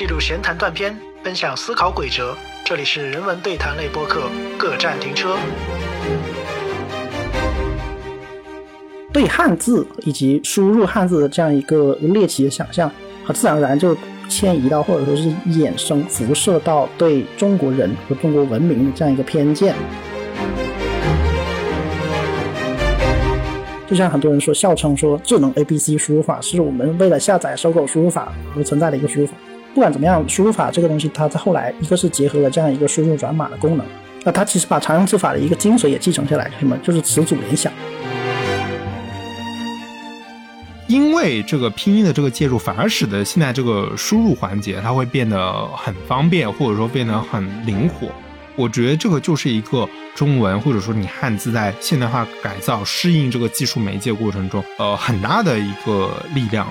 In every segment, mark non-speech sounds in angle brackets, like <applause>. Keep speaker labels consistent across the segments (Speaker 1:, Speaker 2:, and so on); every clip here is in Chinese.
Speaker 1: 记录闲谈断片，分享思考轨哲。这里是人文对谈类播客《各站停车》。对汉字以及输入汉字的这样一个猎奇的想象，和自然而然就迁移到，或者说是衍生、辐射到对中国人和中国文明的这样一个偏见。就像很多人说，笑称说智能 A B C 输入法是我们为了下载搜狗输入法而存在的一个输入法。不管怎么样，输入法这个东西，它在后来一个是结合了这样一个输入转码的功能，那它其实把常用字法的一个精髓也继承下来，什么就是词组联想。
Speaker 2: 因为这个拼音的这个介入，反而使得现在这个输入环节它会变得很方便，或者说变得很灵活。我觉得这个就是一个中文，或者说你汉字在现代化改造、适应这个技术媒介过程中，呃，很大的一个力量。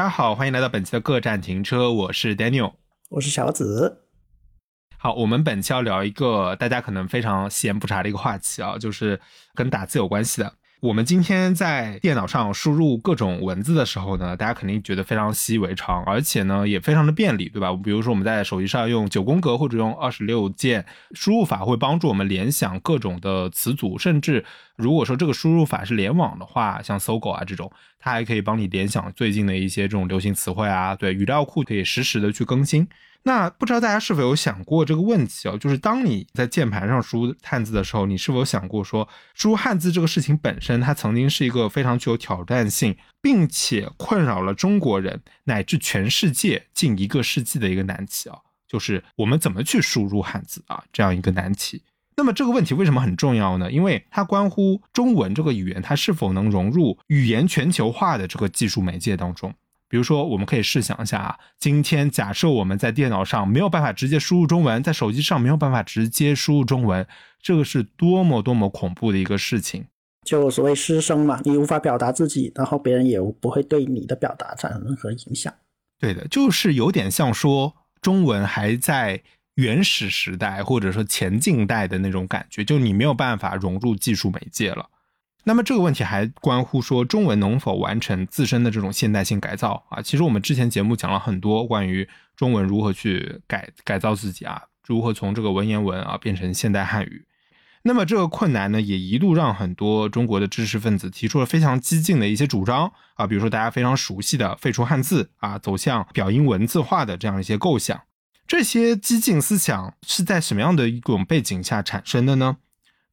Speaker 2: 大家好，欢迎来到本期的各站停车，我是 Daniel，
Speaker 1: 我是小紫。
Speaker 2: 好，我们本期要聊一个大家可能非常闲不查的一个话题啊，就是跟打字有关系的。我们今天在电脑上输入各种文字的时候呢，大家肯定觉得非常习以为常，而且呢也非常的便利，对吧？比如说我们在手机上用九宫格或者用二十六键输入法，会帮助我们联想各种的词组，甚至如果说这个输入法是联网的话，像搜狗啊这种，它还可以帮你联想最近的一些这种流行词汇啊，对，语料库可以实时的去更新。那不知道大家是否有想过这个问题啊？就是当你在键盘上输入汉字的时候，你是否想过说，输入汉字这个事情本身，它曾经是一个非常具有挑战性，并且困扰了中国人乃至全世界近一个世纪的一个难题啊？就是我们怎么去输入汉字啊？这样一个难题。那么这个问题为什么很重要呢？因为它关乎中文这个语言，它是否能融入语言全球化的这个技术媒介当中。比如说，我们可以试想一下啊，今天假设我们在电脑上没有办法直接输入中文，在手机上没有办法直接输入中文，这个是多么多么恐怖的一个事情。
Speaker 1: 就所谓失声嘛，你无法表达自己，然后别人也不会对你的表达产生任何影响。
Speaker 2: 对的，就是有点像说中文还在原始时代或者说前近代的那种感觉，就你没有办法融入技术媒介了。那么这个问题还关乎说中文能否完成自身的这种现代性改造啊？其实我们之前节目讲了很多关于中文如何去改改造自己啊，如何从这个文言文啊变成现代汉语。那么这个困难呢，也一度让很多中国的知识分子提出了非常激进的一些主张啊，比如说大家非常熟悉的废除汉字啊，走向表音文字化的这样一些构想。这些激进思想是在什么样的一种背景下产生的呢？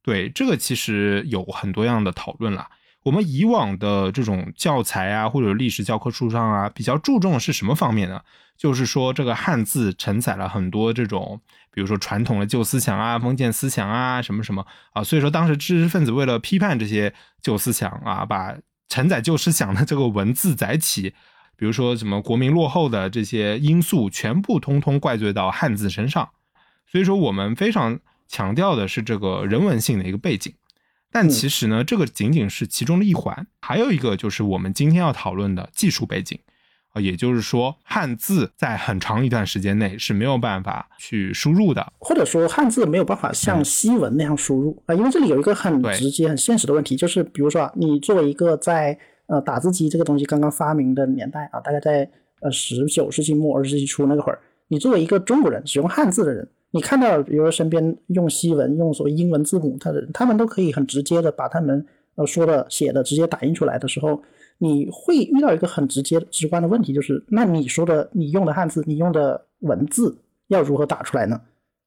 Speaker 2: 对这个其实有很多样的讨论了。我们以往的这种教材啊，或者历史教科书上啊，比较注重的是什么方面呢？就是说这个汉字承载了很多这种，比如说传统的旧思想啊、封建思想啊，什么什么啊。所以说当时知识分子为了批判这些旧思想啊，把承载旧思想的这个文字载体，比如说什么国民落后的这些因素，全部通通怪罪到汉字身上。所以说我们非常。强调的是这个人文性的一个背景，但其实呢，这个仅仅是其中的一环，还有一个就是我们今天要讨论的技术背景。啊，也就是说，汉字在很长一段时间内是没有办法去输入的，
Speaker 1: 或者说汉字没有办法像西文那样输入。啊，因为这里有一个很直接、很现实的问题，就是比如说啊，你作为一个在呃打字机这个东西刚刚发明的年代啊，大概在呃十九世纪末二十世纪初那个会儿，你作为一个中国人使用汉字的人。你看到，比如说身边用西文、用所谓英文字母，他的他们都可以很直接的把他们呃说的、写的直接打印出来的时候，你会遇到一个很直接、直观的问题，就是那你说的、你用的汉字、你用的文字要如何打出来呢？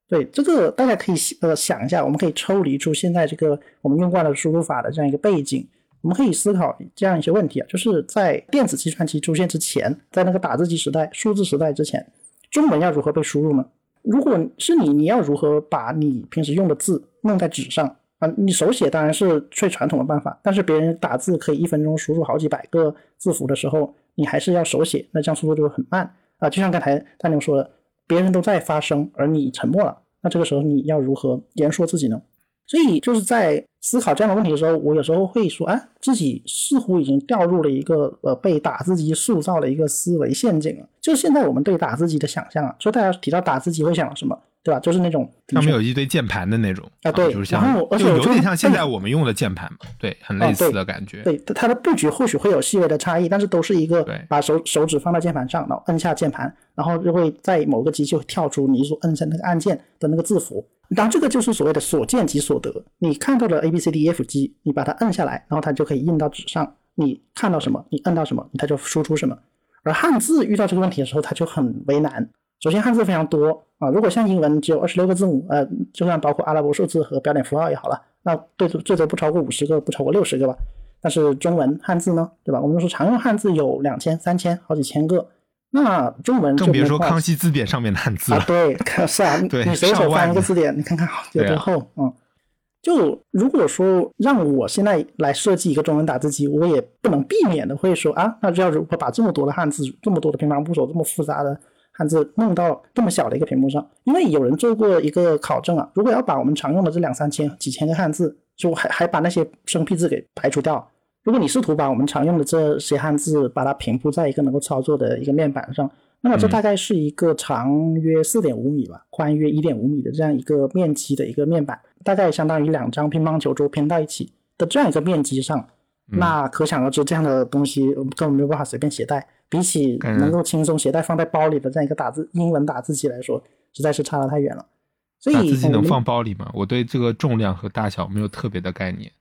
Speaker 1: 对这个，大家可以呃想一下，我们可以抽离出现在这个我们用惯了输入法的这样一个背景，我们可以思考这样一些问题啊，就是在电子计算机出现之前，在那个打字机时代、数字时代之前，中文要如何被输入呢？如果是你，你要如何把你平时用的字弄在纸上啊？你手写当然是最传统的办法，但是别人打字可以一分钟输入好几百个字符的时候，你还是要手写，那这样速度就会很慢啊。就像刚才大牛说的，别人都在发声，而你沉默了，那这个时候你要如何言说自己呢？所以就是在思考这样的问题的时候，我有时候会说，哎，自己似乎已经掉入了一个呃被打字机塑造的一个思维陷阱了。就是现在我们对打字机的想象啊，说大家提到打字机会想到什么？对吧？就是那种
Speaker 2: 上面有一堆键盘的那种
Speaker 1: 啊，对，
Speaker 2: 就是像，
Speaker 1: 然后而且
Speaker 2: 有点像现在我们用的键盘嘛，对，很类似的感觉。
Speaker 1: 对，它的布局或许会有细微的差异，但是都是一个把手手指放到键盘上，然后摁下键盘，然后就会在某个机器会跳出你所摁下那个按键的那个字符。当然，这个就是所谓的所见即所得。你看到了 A B C D E F G，你把它摁下来，然后它就可以印到纸上。你看到什么，你摁到什么，它就输出什么。而汉字遇到这个问题的时候，它就很为难。首先，汉字非常多啊。如果像英文只有二十六个字母，呃，就算包括阿拉伯数字和标点符号也好了，那最多最多不超过五十个，不超过六十个吧。但是中文汉字呢，对吧？我们说常用汉字有两千、三千、好几千个，那中文
Speaker 2: 更别说康熙字典上面的汉字了。
Speaker 1: 对，<laughs> 是啊，<laughs> 你随手翻一个字典，你看看有多厚，嗯。就如果说让我现在来设计一个中文打字机，我也不能避免的会说啊，那就要如何把这么多的汉字、这么多的平板部首、这么复杂的。汉字弄到这么小的一个屏幕上，因为有人做过一个考证啊，如果要把我们常用的这两三千、几千个汉字，就还还把那些生僻字给排除掉，如果你试图把我们常用的这些汉字把它平铺在一个能够操作的一个面板上，那么这大概是一个长约四点五米吧，宽约一点五米的这样一个面积的一个面板，大概相当于两张乒乓球桌拼到一起的这样一个面积上，那可想而知，这样的东西根本没有办法随便携带。比起能够轻松携带放在包里的这样一个打字英文打字机来说，实在是差得太远了。所以打
Speaker 2: 字机能放包里吗？我对这个重量和大小没有特别的概念。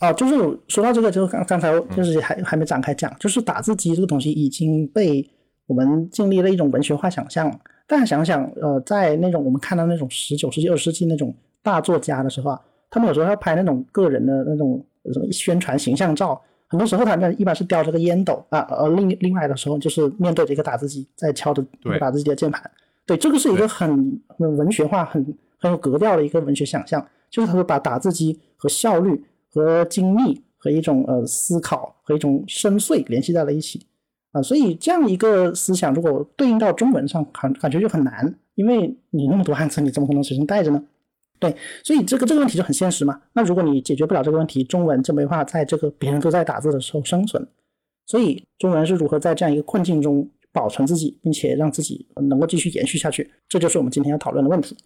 Speaker 1: 哦，就是说到这个，就是刚刚才就是还还没展开讲，就是打字机这个东西已经被我们建立了一种文学化想象。大家想想，呃，在那种我们看到那种十九世纪、二十世纪那种大作家的时候啊，他们有时候要拍那种个人的那种什么宣传形象照。很多时候，他那一般是叼着个烟斗啊，而另另外的时候就是面对着一个打字机，在敲着打字机的键盘。对，这个是一个很很文学化、很很有格调的一个文学想象，就是他会把打字机和效率、和精密、和一种呃思考和一种深邃联系在了一起啊。所以这样一个思想，如果对应到中文上，感感觉就很难，因为你那么多汉字，你怎么可能随身带着呢？对，所以这个这个问题就很现实嘛。那如果你解决不了这个问题，中文就没法在这个别人都在打字的时候生存。所以中文是如何在这样一个困境中保存自己，并且让自己能够继续延续下去，这就是我们今天要讨论的问题。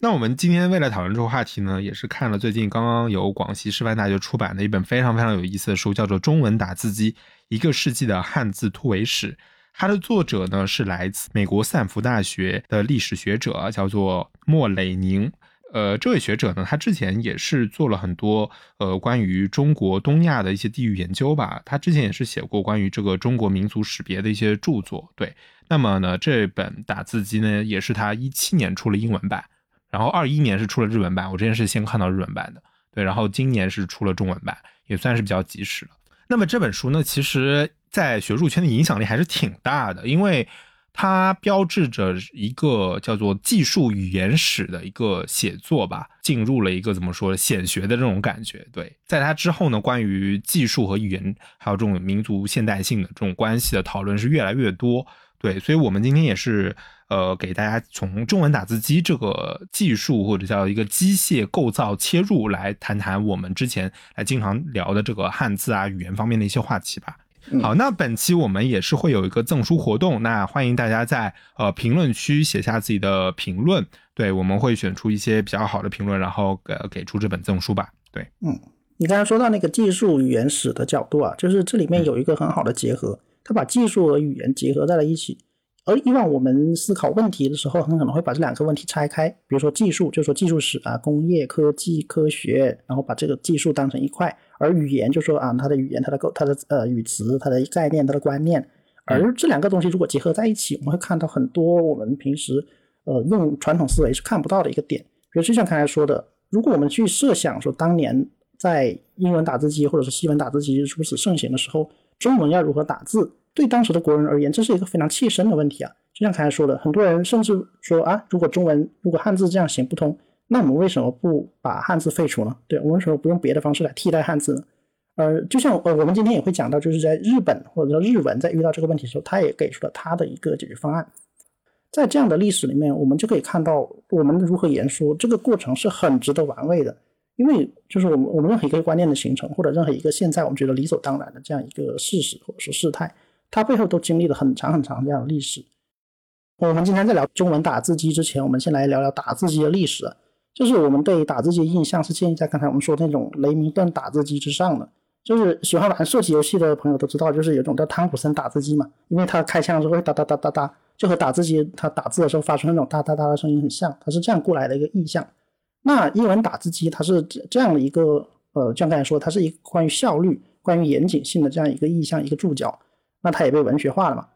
Speaker 2: 那我们今天为了讨论这个话题呢，也是看了最近刚刚由广西师范大学出版的一本非常非常有意思的书，叫做《中文打字机：一个世纪的汉字突围史》。它的作者呢是来自美国斯坦福大学的历史学者，叫做莫雷宁。呃，这位学者呢，他之前也是做了很多呃关于中国东亚的一些地域研究吧。他之前也是写过关于这个中国民族识别的一些著作。对，那么呢，这本打字机呢，也是他一七年出了英文版，然后二一年是出了日文版。我之前是先看到日文版的，对，然后今年是出了中文版，也算是比较及时了。那么这本书呢，其实在学术圈的影响力还是挺大的，因为。它标志着一个叫做技术语言史的一个写作吧，进入了一个怎么说显学的这种感觉。对，在它之后呢，关于技术和语言还有这种民族现代性的这种关系的讨论是越来越多。对，所以我们今天也是呃，给大家从中文打字机这个技术或者叫一个机械构造切入，来谈谈我们之前来经常聊的这个汉字啊语言方面的一些话题吧。好，那本期我们也是会有一个赠书活动，那欢迎大家在呃评论区写下自己的评论，对，我们会选出一些比较好的评论，然后给给出这本赠书吧。对，
Speaker 1: 嗯，你刚才说到那个技术语言史的角度啊，就是这里面有一个很好的结合，它把技术和语言结合在了一起。而以往我们思考问题的时候，很可能会把这两个问题拆开，比如说技术，就说技术史啊，工业、科技、科学，然后把这个技术当成一块；而语言就说啊，它的语言、它的构、它的呃语词、它的概念、它的观念。而这两个东西如果结合在一起，我们会看到很多我们平时呃用传统思维是看不到的一个点。比如就像刚才说的，如果我们去设想说当年在英文打字机或者是西文打字机如此盛行的时候，中文要如何打字？对当时的国人而言，这是一个非常切身的问题啊！就像刚才说的，很多人甚至说啊，如果中文如果汉字这样行不通，那我们为什么不把汉字废除呢？对我们为什么不用别的方式来替代汉字呢？呃，就像呃，我们今天也会讲到，就是在日本或者说日文在遇到这个问题的时候，他也给出了他的一个解决方案。在这样的历史里面，我们就可以看到我们如何言说这个过程是很值得玩味的，因为就是我们我们任何一个观念的形成，或者任何一个现在我们觉得理所当然的这样一个事实或者说事态，它背后都经历了很长很长这样的历史。我们今天在聊中文打字机之前，我们先来聊聊打字机的历史。就是我们对打字机的印象是建立在刚才我们说那种雷明顿打字机之上的。就是喜欢玩射击游戏的朋友都知道，就是有种叫汤普森打字机嘛，因为它开枪的时候会哒哒哒哒哒，就和打字机它打字的时候发出那种哒哒哒的声音很像，它是这样过来的一个意象。那英文打字机它是这样的一个，呃，像刚才说，它是一关于效率、关于严谨性的这样一个意象、一个注脚。那它也被文学化了嘛？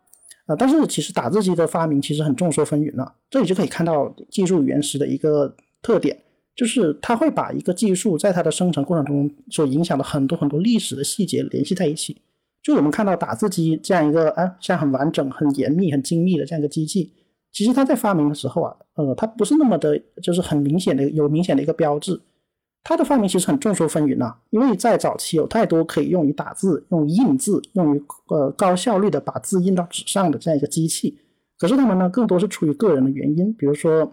Speaker 1: 呃，但是其实打字机的发明其实很众说纷纭了。这里就可以看到技术原始的一个特点，就是它会把一个技术在它的生成过程中所影响的很多很多历史的细节联系在一起。就我们看到打字机这样一个，哎，像很完整、很严密、很精密的这样一个机器。其实它在发明的时候啊，呃，它不是那么的，就是很明显的有明显的一个标志。它的发明其实很众说纷纭呐，因为在早期有太多可以用于打字、用印字、用于呃高效率的把字印到纸上的这样一个机器。可是他们呢，更多是出于个人的原因。比如说，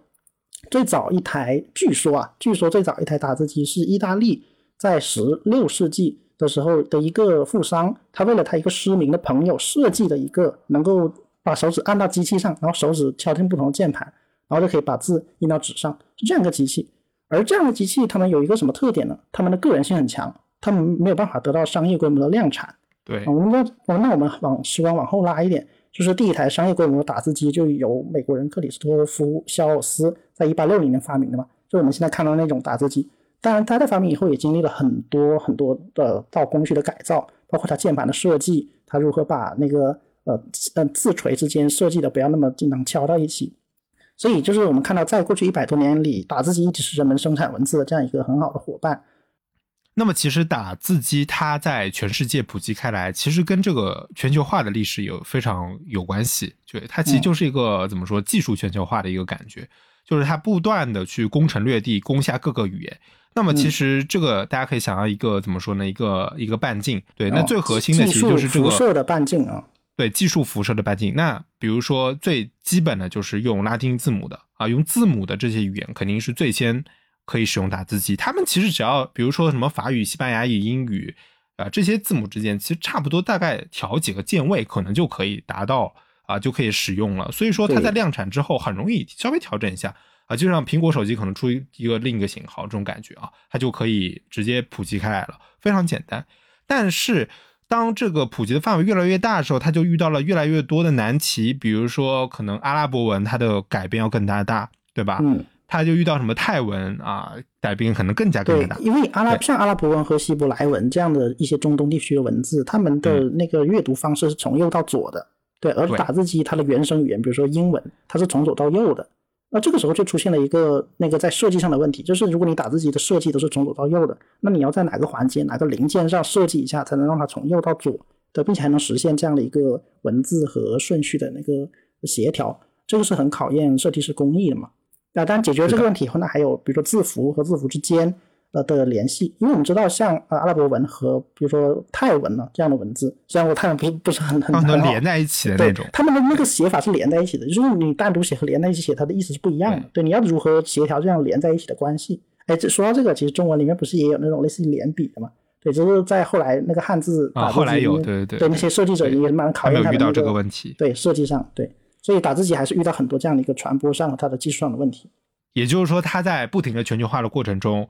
Speaker 1: 最早一台，据说啊，据说最早一台打字机是意大利在十六世纪的时候的一个富商，他为了他一个失明的朋友设计的一个能够。把手指按到机器上，然后手指敲进不同的键盘，然后就可以把字印到纸上，是这样一个机器。而这样的机器，它们有一个什么特点呢？它们的个人性很强，它们没有办法得到商业规模的量产。
Speaker 2: 对，
Speaker 1: 我们那那我们往时光往后拉一点，就是第一台商业规模的打字机就由美国人克里斯托夫肖尔斯在一八六零年发明的嘛，就我们现在看到那种打字机。当然，它在发明以后也经历了很多很多的到工序的改造，包括它键盘的设计，它如何把那个。呃，嗯，字锤之间设计的不要那么经常敲到一起，所以就是我们看到，在过去一百多年里，打字机一直是人们生产文字的这样一个很好的伙伴。
Speaker 2: 那么，其实打字机它在全世界普及开来，其实跟这个全球化的历史有非常有关系。对，它其实就是一个怎么说技术全球化的一个感觉，就是它不断的去攻城略地，攻下各个语言。那么，其实这个大家可以想到一个怎么说呢？一个一个半径。对，那最核心的其实就是这个
Speaker 1: 辐射的半径啊。
Speaker 2: 对技术辐射的半径，那比如说最基本的就是用拉丁字母的啊，用字母的这些语言肯定是最先可以使用打字机。他们其实只要比如说什么法语、西班牙语、英语啊这些字母之间，其实差不多大概调几个键位，可能就可以达到啊就可以使用了。所以说它在量产之后很容易稍微调整一下啊，就像苹果手机可能出一个另一个型号这种感觉啊，它就可以直接普及开来了，非常简单。但是。当这个普及的范围越来越大的时候，他就遇到了越来越多的难题，比如说可能阿拉伯文它的改变要更加大，对吧？
Speaker 1: 嗯，
Speaker 2: 他就遇到什么泰文啊，改变可能更加更加大。
Speaker 1: 因为阿拉像阿拉伯文和希伯来文这样的一些中东地区的文字，他们的那个阅读方式是从右到左的，对，而打字机它的原生语言，比如说英文，它是从左到右的。那这个时候就出现了一个那个在设计上的问题，就是如果你打字机的设计都是从左到右的，那你要在哪个环节、哪个零件上设计一下，才能让它从右到左的，并且还能实现这样的一个文字和顺序的那个协调，这个是很考验设计师工艺的嘛？那当然解决这个问题以后，那还有比如说字符和字符之间。呃的联系，因为我们知道，像呃阿拉伯文和比如说泰文呢这样的文字，虽然我泰文不不是很很很
Speaker 2: 好，连在一起的那种，
Speaker 1: 他们的那个写法是连在一起的，就是你单独写和连在一起写，它的意思是不一样的。对，你要如何协调这样连在一起的关系？哎，这说到这个，其实中文里面不是也有那种类似于连笔的嘛？对，就是在后来那个汉字
Speaker 2: 啊，后来有，对对对，
Speaker 1: 对那些设计者也蛮考验他
Speaker 2: 们遇到这个问题，
Speaker 1: 对设计上，对，所以打字机还是遇到很多这样的一个传播上和它的技术上的问题。
Speaker 2: 也就是说，它在不停的全球化的过程中。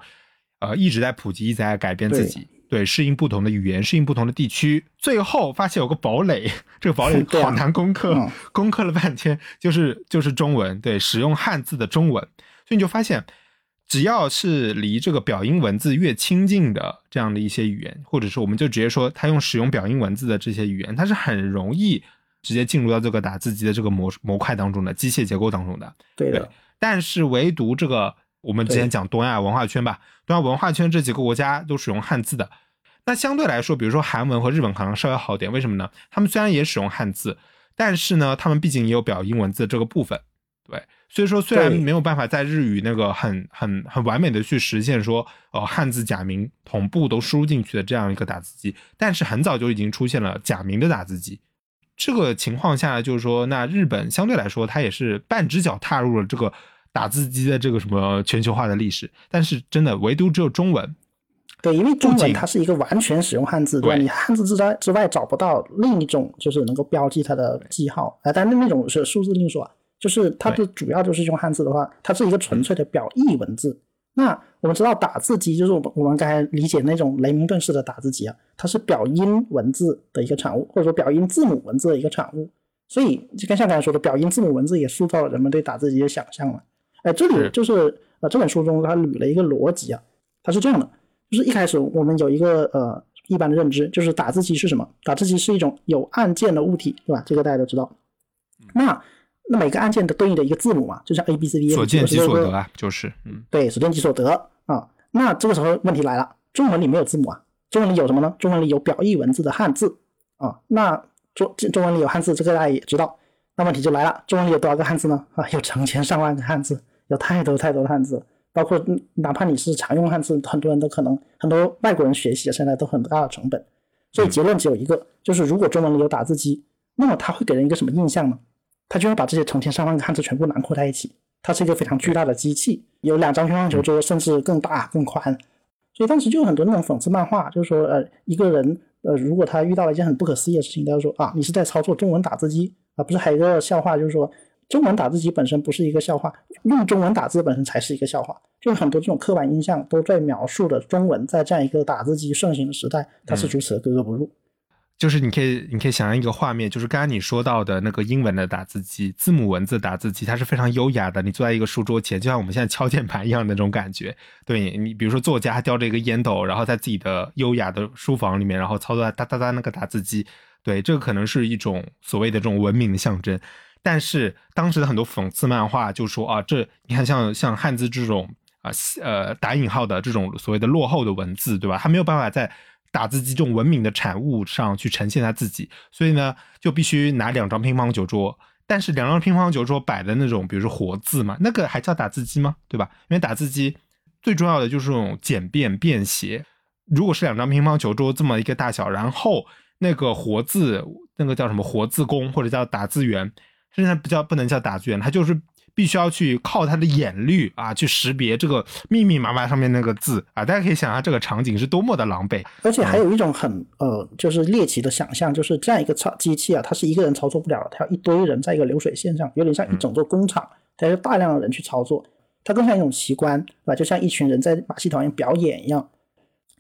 Speaker 2: 呃，一直在普及，一直在改变自己，对，适应不同的语言，适应不同的地区，最后发现有个堡垒，这个堡垒 <laughs> 好难攻克，攻克了半天，就是就是中文，对，使用汉字的中文，所以你就发现，只要是离这个表音文字越亲近的这样的一些语言，或者是我们就直接说，它用使用表音文字的这些语言，它是很容易直接进入到这个打字机的这个模模块当中的机械结构当中的，
Speaker 1: 对的，
Speaker 2: 但是唯独这个。我们之前讲东亚文化圈吧，东亚文化圈这几个国家都使用汉字的。那相对来说，比如说韩文和日本可能稍微好点，为什么呢？他们虽然也使用汉字，但是呢，他们毕竟也有表音文字这个部分，对。所以说，虽然没有办法在日语那个很很很完美的去实现说，呃，汉字假名同步都输入进去的这样一个打字机，但是很早就已经出现了假名的打字机。这个情况下，就是说，那日本相对来说，它也是半只脚踏入了这个。打字机的这个什么全球化的历史，但是真的唯独只有中文。
Speaker 1: 对，因为中文它是一个完全使用汉字，对吧？你汉字之外之外找不到另一种就是能够标记它的记号啊，但是那种是数字另说，就是它的主要就是用汉字的话，它是一个纯粹的表意文字。那我们知道打字机就是我们我们刚才理解那种雷明顿式的打字机啊，它是表音文字的一个产物，或者说表音字母文字的一个产物。所以就跟像刚才说的，表音字母文字也塑造了人们对打字机的想象了。哎，这里就是呃这本书中他捋了一个逻辑啊，它是这样的。就是一开始我们有一个呃一般的认知，就是打字机是什么？打字机是一种有按键的物体，对吧？这个大家都知道。那那每个按键都对应的一个字母嘛，就像 A B C D。
Speaker 2: 所见即所得啊，就是嗯，
Speaker 1: 对，所见即所得啊。那这个时候问题来了，中文里没有字母啊，中文里有什么呢？中文里有表意文字的汉字啊。那中中文里有汉字，这个大家也知道。那问题就来了，中文里有多少个汉字呢？啊，有成千上万个汉字，有太多太多的汉字。包括哪怕你是常用汉字，很多人都可能很多外国人学习现在都很大的成本，所以结论只有一个，就是如果中文里有打字机，那么它会给人一个什么印象呢？它就要把这些成千上万个汉字全部囊括在一起，它是一个非常巨大的机器，有两张乒乓球桌，甚至更大更宽。所以当时就有很多那种讽刺漫画，就是说呃一个人呃如果他遇到了一件很不可思议的事情，他就说啊你是在操作中文打字机啊，不是还有一个笑话就是说。中文打字机本身不是一个笑话，用中文打字本身才是一个笑话。就是很多这种刻板印象都在描述的中文在这样一个打字机盛行的时代，它是如此的格格不入。
Speaker 2: 就是你可以，你可以想象一个画面，就是刚刚你说到的那个英文的打字机，字母文字打字机，它是非常优雅的。你坐在一个书桌前，就像我们现在敲键盘一样的那种感觉。<laughs> 对你，比如说作家叼着一个烟斗，然后在自己的优雅的书房里面，然后操作哒哒哒那个打字机。对，这个可能是一种所谓的这种文明的象征。但是当时的很多讽刺漫画就说啊，这你看像像汉字这种啊呃打引号的这种所谓的落后的文字，对吧？它没有办法在打字机这种文明的产物上去呈现它自己，所以呢，就必须拿两张乒乓球桌。但是两张乒乓球桌摆的那种，比如说活字嘛，那个还叫打字机吗？对吧？因为打字机最重要的就是这种简便便携。如果是两张乒乓球桌这么一个大小，然后那个活字，那个叫什么活字工或者叫打字员。现在不叫不能叫打字员，他就是必须要去靠他的眼力啊，去识别这个密密麻麻上面那个字啊。大家可以想象这个场景是多么的狼狈。
Speaker 1: 而且还有一种很呃，就是猎奇的想象，就是这样一个操机器啊，它是一个人操作不了，它要一堆人在一个流水线上，有点像一整座工厂，它要大量的人去操作，它更像一种奇观，对吧？就像一群人在马戏团表演一样。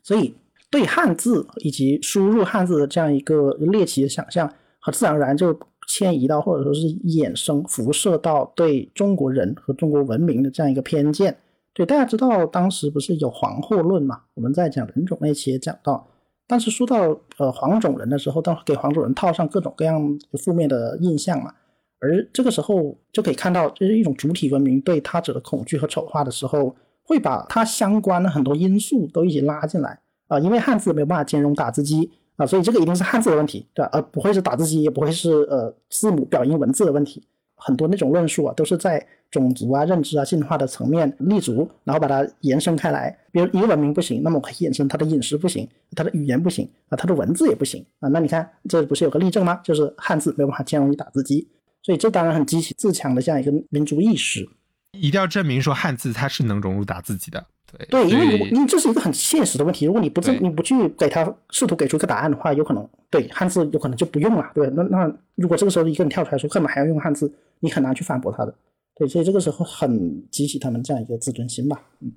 Speaker 1: 所以对汉字以及输入汉字的这样一个猎奇的想象，和自然而然就。迁移到或者说是衍生辐射到对中国人和中国文明的这样一个偏见。对，大家知道当时不是有黄祸论嘛？我们在讲人种那期也讲到，当时说到呃黄种人的时候，当给黄种人套上各种各样负面的印象嘛。而这个时候就可以看到，就是一种主体文明对他者的恐惧和丑化的时候，会把它相关的很多因素都一起拉进来啊，因为汉字没有办法兼容打字机。啊，所以这个一定是汉字的问题，对吧？而不会是打字机，也不会是呃字母表音文字的问题。很多那种论述啊，都是在种族啊、认知啊、进化的层面立足，然后把它延伸开来。比如一个文明不行，那么我可以延伸它的饮食不行，它的语言不行啊，它的文字也不行啊。那你看，这不是有个例证吗？就是汉字没有办法兼容于打字机，所以这当然很激起自强的这样一个民族意识。
Speaker 2: 一定要证明说汉字它是能融入打字机的。
Speaker 1: 对，因为你这是一个很现实的问题。如果你不证你不去给他试图给出一个答案的话，有可能对汉字有可能就不用了。对，那那如果这个时候一个人跳出来说干嘛还要用汉字，你很难去反驳他的。对，所以这个时候很激起他们这样一个自尊心吧。嗯。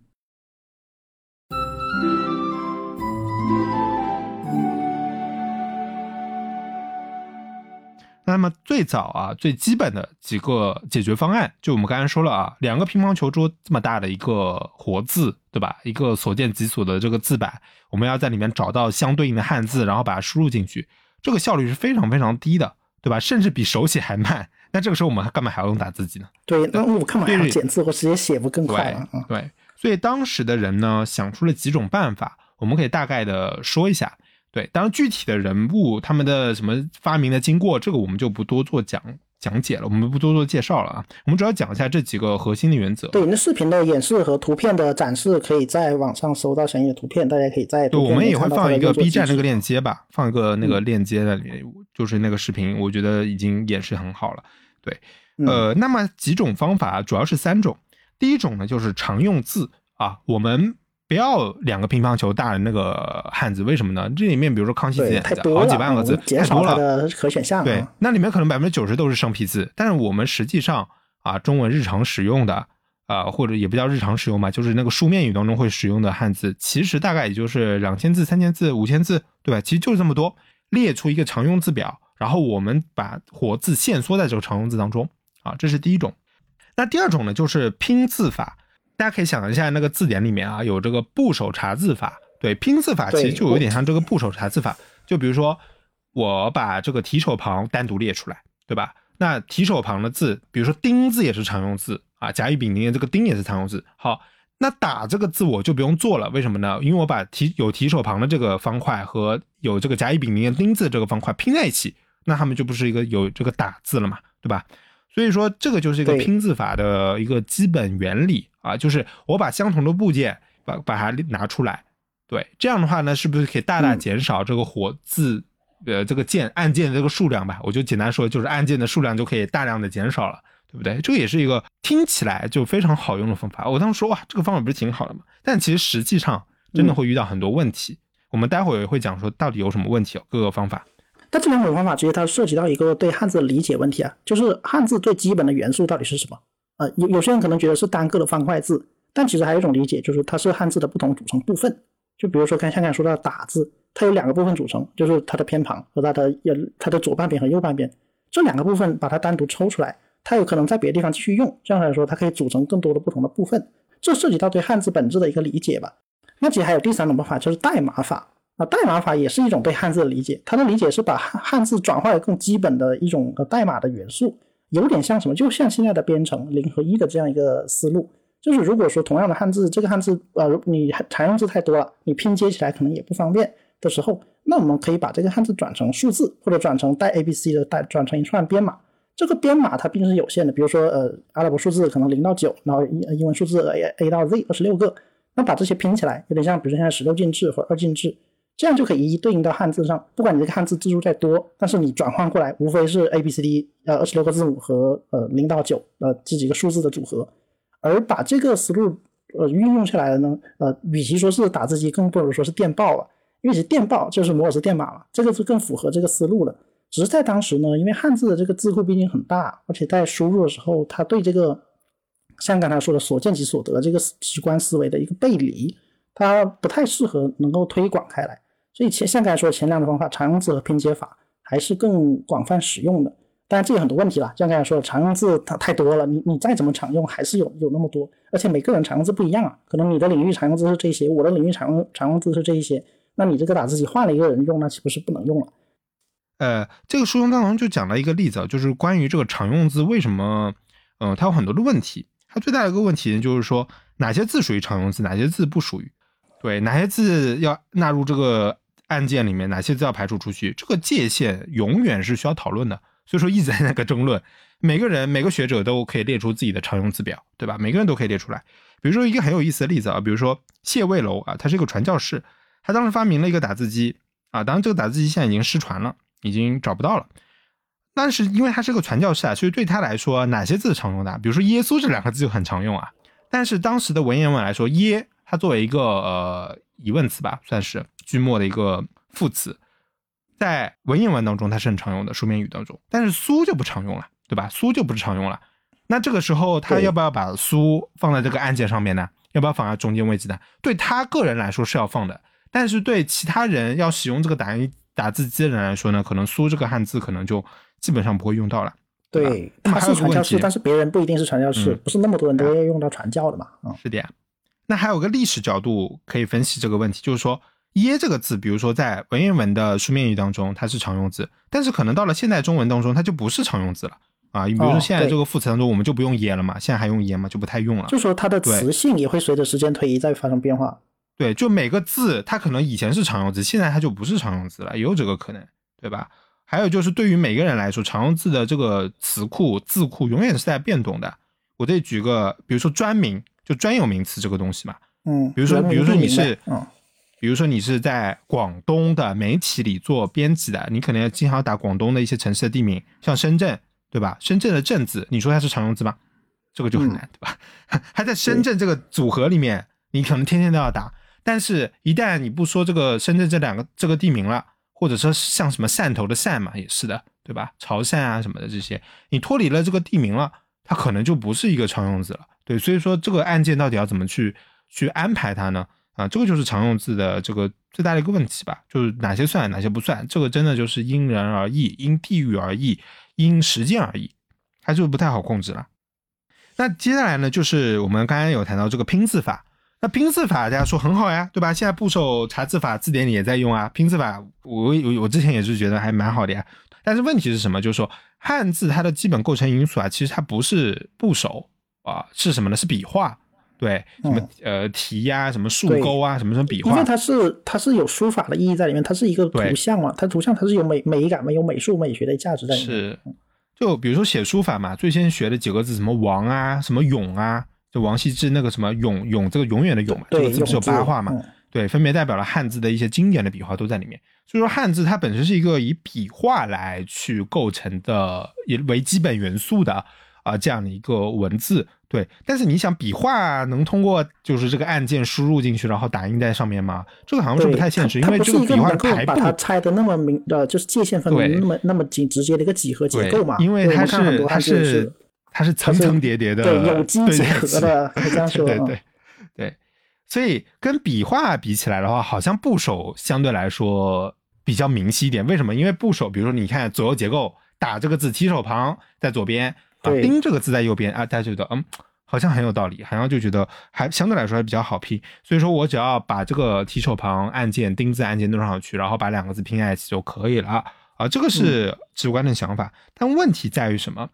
Speaker 2: 那么最早啊，最基本的几个解决方案，就我们刚才说了啊，两个乒乓球桌这么大的一个活字，对吧？一个所见即所的这个字板，我们要在里面找到相对应的汉字，然后把它输入进去，这个效率是非常非常低的，对吧？甚至比手写还慢。那这个时候我们干嘛还要用打字机呢？
Speaker 1: 对，那我干嘛还要剪字或直接写不更快
Speaker 2: 吗？对，所以当时的人呢，想出了几种办法，我们可以大概的说一下。对，当然具体的人物他们的什么发明的经过，这个我们就不多做讲讲解了，我们不多做介绍了啊。我们主要讲一下这几个核心的原则。
Speaker 1: 对，那视频的演示和图片的展示，可以在网上搜到相应的图片，大家可以在。
Speaker 2: 对，我们也会放一个 B 站那个链接吧，放一个那个链接在里面，就是那个视频，我觉得已经演示很好了。对，呃，那么几种方法主要是三种。第一种呢就是常用字啊，我们不要两个乒乓球大的那个汉字，为什么呢？这里面比如说康熙字典好几万个字，
Speaker 1: 减少了可选项。
Speaker 2: 对，那里面可能百分之九十都是生僻字，但是我们实际上啊，中文日常使用的啊，或者也不叫日常使用吧，就是那个书面语当中会使用的汉字，其实大概也就是两千字、三千字、五千字，对吧？其实就是这么多，列出一个常用字表，然后我们把活字限缩在这个常用字当中啊，这是第一种。那第二种呢，就是拼字法。大家可以想一下，那个字典里面啊，有这个部首查字法。对，拼字法其实就有点像这个部首查字法。就比如说，我把这个提手旁单独列出来，对吧？那提手旁的字，比如说“丁”字也是常用字啊，甲乙丙丁的这个“丁”也是常用字。好，那打这个字我就不用做了，为什么呢？因为我把提有提手旁的这个方块和有这个甲乙丙丁的“丁”字这个方块拼在一起，那他们就不是一个有这个打字了嘛，对吧？所以说，这个就是一个拼字法的一个基本原理啊，就是我把相同的部件把把它拿出来，对，这样的话呢，是不是可以大大减少这个火字呃这个键按键的这个数量吧？我就简单说，就是按键的数量就可以大量的减少了，对不对？这个也是一个听起来就非常好用的方法。我当时说哇，这个方法不是挺好的吗？但其实实际上真的会遇到很多问题。我们待会儿也会讲说到底有什么问题哦，各个方法。
Speaker 1: 但这两种方法其实它涉及到一个对汉字的理解问题啊，就是汉字最基本的元素到底是什么？呃，有有些人可能觉得是单个的方块字，但其实还有一种理解，就是它是汉字的不同组成部分。就比如说看像刚才说到打字，它有两个部分组成，就是它的偏旁和它的呃它的左半边和右半边这两个部分，把它单独抽出来，它有可能在别的地方继续用。这样来说，它可以组成更多的不同的部分。这涉及到对汉字本质的一个理解吧。那其实还有第三种方法，就是代码法。啊，代码法也是一种对汉字的理解，它的理解是把汉字转化为更基本的一种代码的元素，有点像什么？就像现在的编程零和一的这样一个思路。就是如果说同样的汉字，这个汉字呃你常用字太多了，你拼接起来可能也不方便的时候，那我们可以把这个汉字转成数字，或者转成带 A B C 的带转成一串编码。这个编码它毕竟是有限的，比如说呃阿拉伯数字可能零到九，然后英英文数字 A A 到 Z 二十六个，那把这些拼起来，有点像比如说现在十六进制或者二进制。这样就可以一一对应到汉字上，不管你这个汉字字数再多，但是你转换过来无非是 A B C D 呃二十六个字母和呃零到九呃这几个数字的组合，而把这个思路呃运用下来了呢，呃与其说是打字机，更不如说是电报了，因为其实电报就是摩尔斯电码嘛，这个是更符合这个思路了。只是在当时呢，因为汉字的这个字库毕竟很大，而且在输入的时候，它对这个像刚才说的所见即所得这个直观思维的一个背离，它不太适合能够推广开来。所以前像刚才说前两种方法，常用字和拼接法还是更广泛使用的。当然这有很多问题了，像刚才说的，常用字它太多了，你你再怎么常用，还是有有那么多，而且每个人常用字不一样啊，可能你的领域常用字是这些，我的领域常用常用字是这一些，那你这个打字机换了一个人用，那岂不是不能用了？
Speaker 2: 呃，这个书中当中就讲了一个例子，就是关于这个常用字为什么，嗯，它有很多的问题。它最大的一个问题就是说，哪些字属于常用字，哪些字不属于？对，哪些字要纳入这个？案件里面哪些字要排除出去？这个界限永远是需要讨论的，所以说一直在那个争论。每个人每个学者都可以列出自己的常用字表，对吧？每个人都可以列出来。比如说一个很有意思的例子啊，比如说谢卫楼啊，他是一个传教士，他当时发明了一个打字机啊，当然这个打字机现在已经失传了，已经找不到了。但是因为他是个传教士啊，所以对他来说哪些字常用的？比如说耶稣这两个字就很常用啊。但是当时的文言文来说，耶它作为一个呃疑问词吧，算是。句末的一个副词，在文言文当中它是很常用的，书面语当中，但是苏就不常用了，对吧？苏就不是常用了。那这个时候他要不要把苏放在这个按键上面呢？要不要放在中间位置呢？对他个人来说是要放的，但是对其他人要使用这个打印打字机的人来说呢，可能苏这个汉字可能就基本上不会用到了。
Speaker 1: 对，他是传教士，但是别人不一定是传教士，不是那么多人都要用到传教的嘛？
Speaker 2: 嗯，是的。那还有个历史角度可以分析这个问题，就是说。耶这个字，比如说在文言文的书面语当中，它是常用字，但是可能到了现代中文当中，它就不是常用字了啊。你比如说现在这个副词当中，我们就不用耶了嘛，现在还用耶嘛，就不太用了。
Speaker 1: 就说它的词性也会随着时间推移再发生变化。
Speaker 2: 对，就每个字它可能以前是常用字，现在它就不是常用字了，也有这个可能，对吧？还有就是对于每个人来说，常用字的这个词库字库永远是在变动的。我这举个，比如说专名，就专有名词这个东西嘛，
Speaker 1: 嗯，
Speaker 2: 比如说，比如说你是，嗯。比如说你是在广东的媒体里做编辑的，你可能要经常打广东的一些城市的地名，像深圳，对吧？深圳的“镇”字，你说它是常用字吗？这个就很难，对吧？<laughs> 还在深圳这个组合里面，你可能天天都要打，但是一旦你不说这个深圳这两个这个地名了，或者说像什么汕头的汕嘛，也是的，对吧？潮汕啊什么的这些，你脱离了这个地名了，它可能就不是一个常用字了。对，所以说这个案件到底要怎么去去安排它呢？啊，这个就是常用字的这个最大的一个问题吧，就是哪些算，哪些不算，这个真的就是因人而异，因地域而异，因时间而异，它就不太好控制了。那接下来呢，就是我们刚刚有谈到这个拼字法。那拼字法大家说很好呀，对吧？现在部首查字法字典里也在用啊。拼字法，我我我之前也是觉得还蛮好的呀。但是问题是什么？就是说汉字它的基本构成因素啊，其实它不是部首啊，是什么呢？是笔画。对，什么呃提呀，什么竖钩啊，什么什么笔画，
Speaker 1: 因为它是它是有书法的意义在里面，它是一个图像嘛，它图像它是有美美感嘛，有美术美学的价值在里面。
Speaker 2: 是，就比如说写书法嘛，最先学的几个字，什么王啊，什么永啊，就王羲之那个什么永永这个永远的永嘛，这个字不是有八画嘛？对，分别代表了汉字的一些经典的笔画都在里面。所以说汉字它本身是一个以笔画来去构成的，也为基本元素的啊这样的一个文字。对，但是你想笔画能通过就是这个按键输入进去，然后打印在上面吗？这个好像是不太现实，因为这个笔画排
Speaker 1: 把它拆的那么明呃，就是界限分明那么那么紧直接的一个几何结构嘛。
Speaker 2: 因为它是它是它是层层叠叠的，
Speaker 1: 对有机结合的，<laughs> 这样说。
Speaker 2: 对对对，所以跟笔画比起来的话，好像部首相对来说比较明晰一点。为什么？因为部首，比如说你看左右结构，打这个字提手旁在左边。丁这个字在右边啊，大家觉得嗯，好像很有道理，好像就觉得还相对来说还比较好拼。所以说我只要把这个提手旁按键、丁字按键弄上去，然后把两个字拼在一起就可以了啊。这个是直观的想法，但问题在于什么？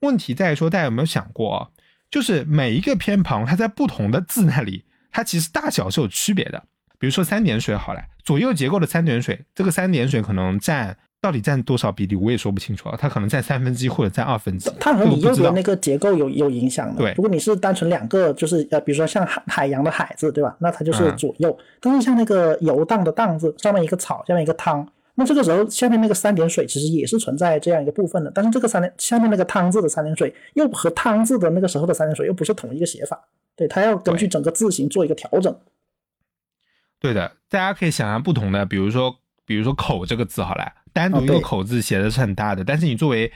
Speaker 2: 问题在于说大家有没有想过，就是每一个偏旁它在不同的字那里，它其实大小是有区别的。比如说三点水好了，左右结构的三点水，这个三点水可能占。到底占多少比例，我也说不清楚啊。它可能占三分之一或者占二分之一，
Speaker 1: 它和你右边那个结构有有影响的。
Speaker 2: 对，
Speaker 1: 如果你是单纯两个，就是呃，比如说像海海洋的海字，对吧？那它就是左右。但是像那个游荡的荡字，上面一个草，下面一个汤，那这个时候下面那个三点水其实也是存在这样一个部分的。但是这个三点下面那个汤字的三点水，又和汤字的那个时候的三点水又不是同一个写法。对，它要根据整个字形做一个调整。
Speaker 2: 对的，大家可以想象不同的，比如说，比如说口这个字，好了。单独一个口字写的是很大的，但是你作为，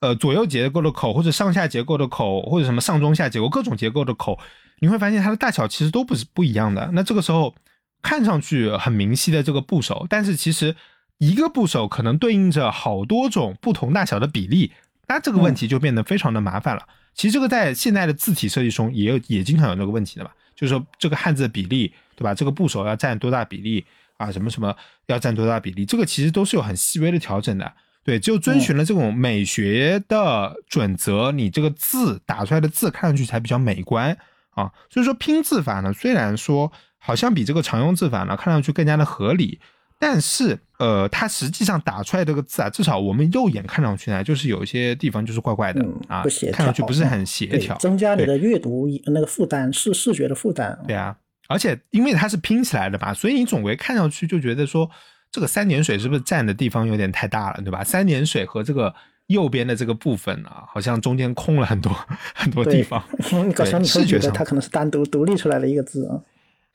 Speaker 2: 呃左右结构的口或者上下结构的口或者什么上中下结构各种结构的口，你会发现它的大小其实都不是不一样的。那这个时候看上去很明晰的这个部首，但是其实一个部首可能对应着好多种不同大小的比例，那这个问题就变得非常的麻烦了。其实这个在现在的字体设计中也有也经常有这个问题的嘛，就是说这个汉字的比例，对吧？这个部首要占多大比例？啊，什么什么要占多大比例？这个其实都是有很细微的调整的。对，只有遵循了这种美学的准则，你这个字打出来的字看上去才比较美观啊。所以说拼字法呢，虽然说好像比这个常用字法呢看上去更加的合理，但是呃，它实际上打出来这个字啊，至少我们肉眼看上去呢，就是有一些地方就是怪怪的啊，看上去不是很协调，
Speaker 1: 增加你的阅读那个负担，视视觉的负担。
Speaker 2: 对啊。而且因为它是拼起来的嘛，所以你总归看上去就觉得说，这个三点水是不是占的地方有点太大了，对吧？三点水和这个右边的这个部分啊，好像中间空了很多很多地方。
Speaker 1: 你搞成你视觉得它可能是单独独立出来的一个字啊。